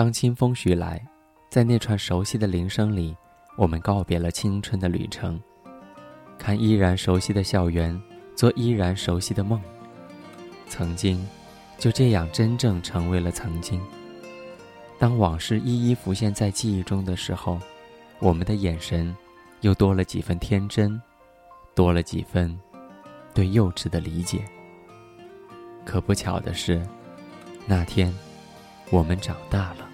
当清风徐来，在那串熟悉的铃声里，我们告别了青春的旅程，看依然熟悉的校园，做依然熟悉的梦。曾经，就这样真正成为了曾经。当往事一一浮现在记忆中的时候，我们的眼神，又多了几分天真，多了几分对幼稚的理解。可不巧的是，那天，我们长大了。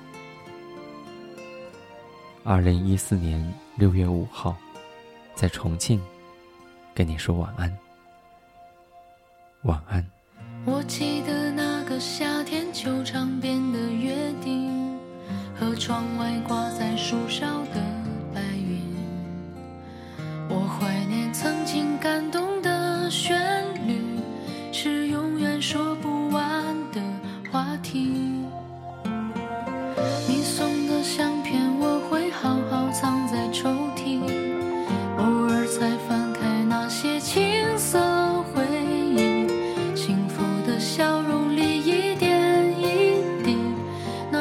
二零一四年六月五号，在重庆，跟你说晚安。晚安。我记得那个夏天，球场边的约定，和窗外挂在树上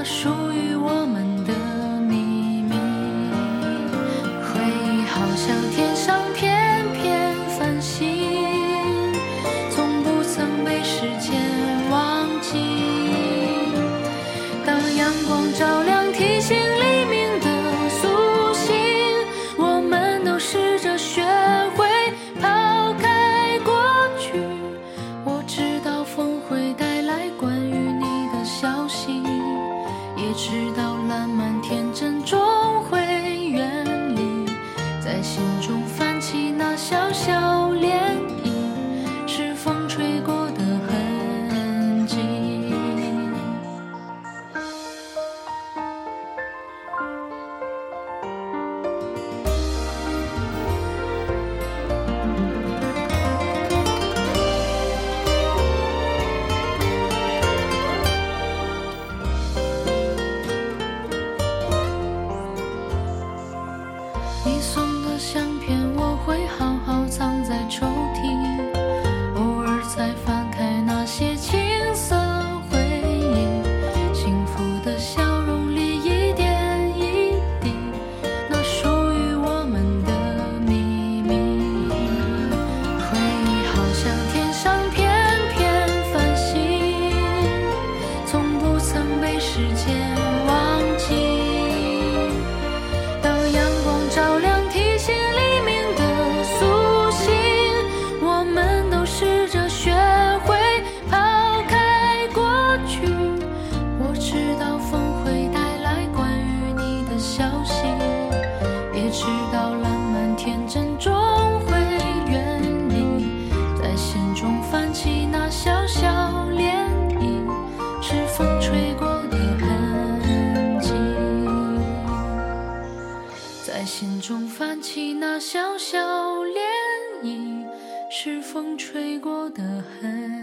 属于我们的秘密。回忆好像天上片片繁星，从不曾被时间忘记。当阳光照亮，小小知道烂漫天真终会远离，在心中泛起那小小涟漪，是风吹过的痕迹。在心中泛起那小小涟漪，是风吹过的痕